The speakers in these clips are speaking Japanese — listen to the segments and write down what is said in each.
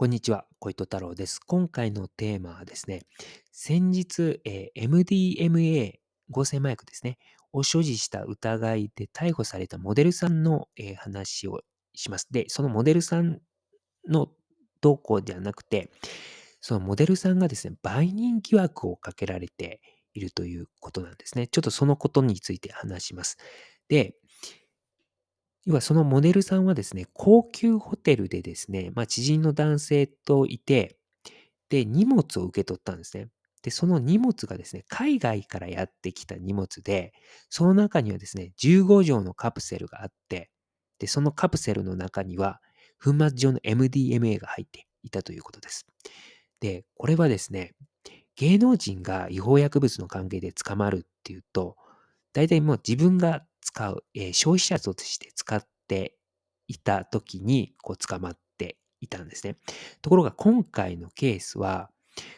こんにちは、小糸太郎です。今回のテーマはですね、先日、えー MDMA 合成麻薬ですね、を所持した疑いで逮捕されたモデルさんの、えー話をします。で、そのモデルさんの動向ではなくて、そのモデルさんがですね、売人疑惑をかけられているということなんですね。ちょっとそのことについて話します。で、要はそのモデルさんはですね、高級ホテルでですね、まあ、知人の男性といて、で、荷物を受け取ったんですね。で、その荷物がですね、海外からやってきた荷物で、その中にはですね、15錠のカプセルがあって、で、そのカプセルの中には、粉末状の MDMA が入っていたということです。で、これはですね、芸能人が違法薬物の関係で捕まるっていうと、大体もう自分が使う、えー消費者として使っていた時にこう捕まっていたんですね。ところが今回のケースは、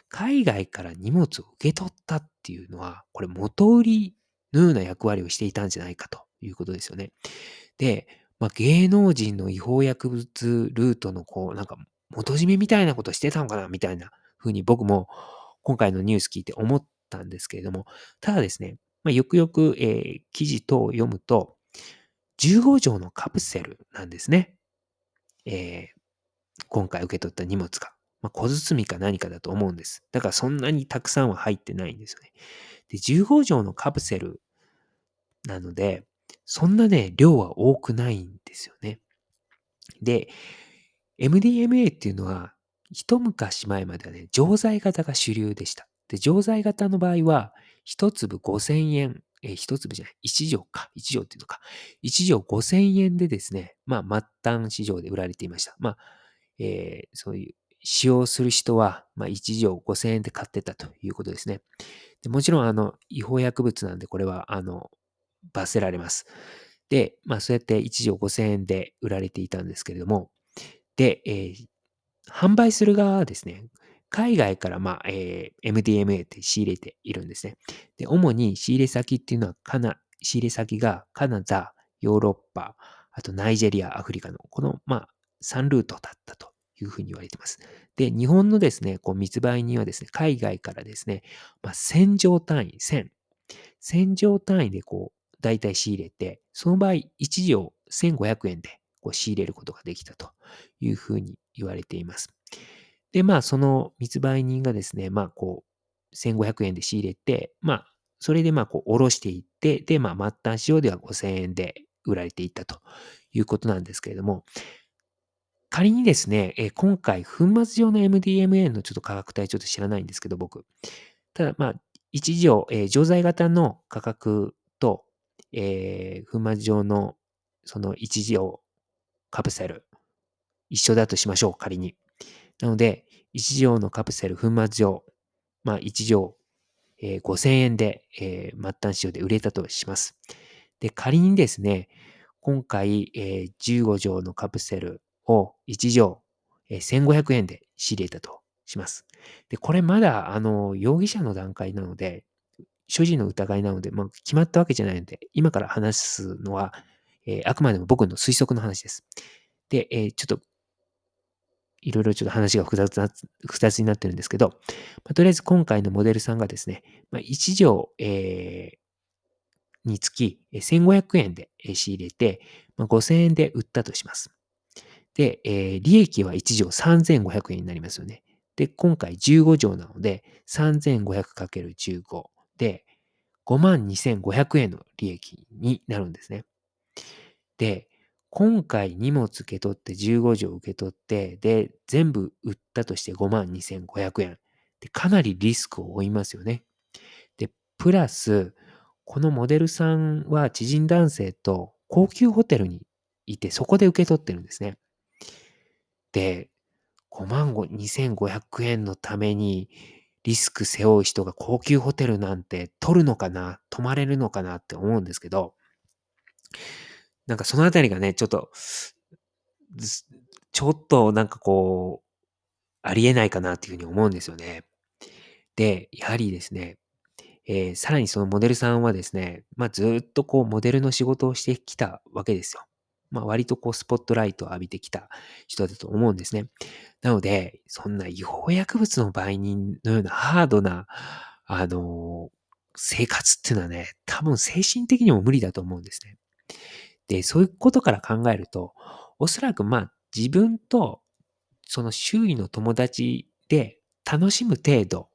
海外から荷物を受け取ったっていうのは、これ元売りのような役割をしていたんじゃないかということですよね。で、まあ、芸能人の違法薬物ルートのこう、なんか元締めみたいなことしてたのかなみたいな風に僕も今回のニュース聞いて思ったんですけれども、ただですね、まあ、よくよく、えー記事等を読むと、15錠のカプセルなんですね。えー今回受け取った荷物が。まあ、小包みか何かだと思うんです。だからそんなにたくさんは入ってないんですよね。で、15錠のカプセルなので、そんなね、量は多くないんですよね。で、MDMA っていうのは、一昔前まではね、錠剤型が主流でした。で、錠剤型の場合は、一粒5000円、えー一粒じゃない、一錠か、一錠っていうのか、一錠5000円でですね、まあ、末端市場で売られていました。まあ、えーそういう、使用する人は、まあ、一錠5000円で買ってたということですね。でもちろん、あの、違法薬物なんで、これは、あの、罰せられます。で、まあ、そうやって一錠5000円で売られていたんですけれども、で、えー販売する側はですね、海外から、まあえー MDMA って仕入れているんですね。で、主に仕入れ先っていうのはカナ、仕入れ先がカナダ、ヨーロッパ、あとナイジェリア、アフリカの、この、まあ、3ルートだったというふうに言われています。で、日本のですね、こう密売人はですね、海外からですね、まあ、1000錠単位、1000、1000錠単位でこう、大体仕入れて、その場合、1錠1500円でこう仕入れることができたというふうに言われています。で、まあ、その密売人がですね、まあ、こう、1500円で仕入れて、まあ、それでまあ、こう、おろしていって、で、まあ、末端仕様では5000円で売られていったということなんですけれども、仮にですね、え今回、粉末状の MDMA のちょっと価格帯ちょっと知らないんですけど、僕。ただ、まあ、一錠、えー錠剤型の価格と、えー粉末状のその一錠カプセル、一緒だとしましょう、仮に。なので、1錠のカプセル粉末状、まあ1錠、5000円で、えー末端市場で売れたとします。で、仮にですね、今回、えー15錠のカプセルを1錠、えー1500円で仕入れたとします。で、これまだ、あの、容疑者の段階なので、所持の疑いなので、まあ、決まったわけじゃないので、今から話すのは、えーあくまでも僕の推測の話です。で、えーちょっといろいろちょっと話が複雑な、複雑になってるんですけど、まあ、とりあえず今回のモデルさんがですね、まあ、1錠、えーにつき1500円で仕入れて、まあ、5000円で売ったとします。で、えー利益は1錠3500円になりますよね。で、今回15錠なので、3500×15 で、52,500円の利益になるんですね。で、今回荷物受け取って15錠受け取って、で、全部売ったとして52,500円。で、かなりリスクを負いますよね。で、プラス、このモデルさんは知人男性と高級ホテルにいて、そこで受け取ってるんですね。で、5万2500円のためにリスク背負う人が高級ホテルなんて取るのかな泊まれるのかなって思うんですけど、なんかそのあたりがね、ちょっと、ちょっとなんかこう、ありえないかなっていうふうに思うんですよね。で、やはりですね、えーさらにそのモデルさんはですね、まあずっとこうモデルの仕事をしてきたわけですよ。まあ、割とこうスポットライトを浴びてきた人だと思うんですね。なので、そんな違法薬物の売人のようなハードな、あの生活っていうのはね、多分精神的にも無理だと思うんですね。で、そういうことから考えると、おそらくまあ自分とその周囲の友達で楽しむ程度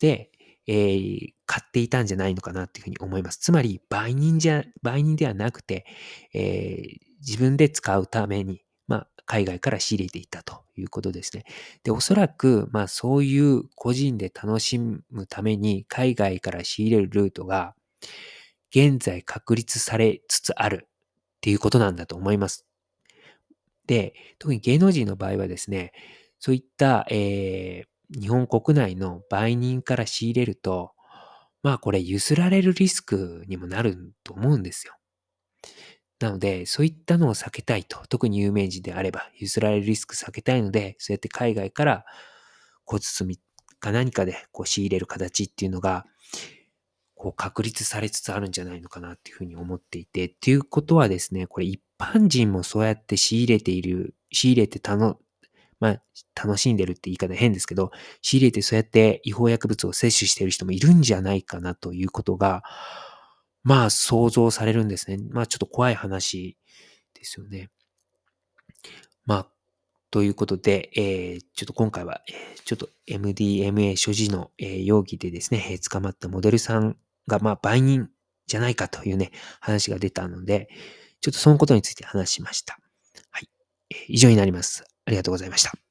で、えー、買っていたんじゃないのかなっていうふうに思います。つまり、売人じゃ、売人ではなくて、えー、自分で使うために、まあ、海外から仕入れていたということですね。で、おそらく、まあ、そういう個人で楽しむために海外から仕入れるルートが、現在確立されつつあるっていうことなんだと思います。で、特に芸能人の場合はですね、そういった、えー、日本国内の売人から仕入れると、まあこれ譲られるリスクにもなると思うんですよ。なので、そういったのを避けたいと。特に有名人であれば、譲られるリスク避けたいので、そうやって海外から小包みか何かでこう仕入れる形っていうのが、こう確立されつつあるんじゃないのかなっていうふうに思っていて、っていうことはですね、これ一般人もそうやって仕入れている、仕入れてたの、まあ、楽しんでるって言い方変ですけど、仕入れてそうやって違法薬物を摂取している人もいるんじゃないかなということが、まあ想像されるんですね。まあちょっと怖い話ですよね。まあ、ということで、えー、ちょっと今回は、え、ちょっと MDMA 所持の、え、容疑でですね、捕まったモデルさんが、まあ、売人じゃないかというね、話が出たので、ちょっとそのことについて話しました。はい。以上になります。ありがとうございました。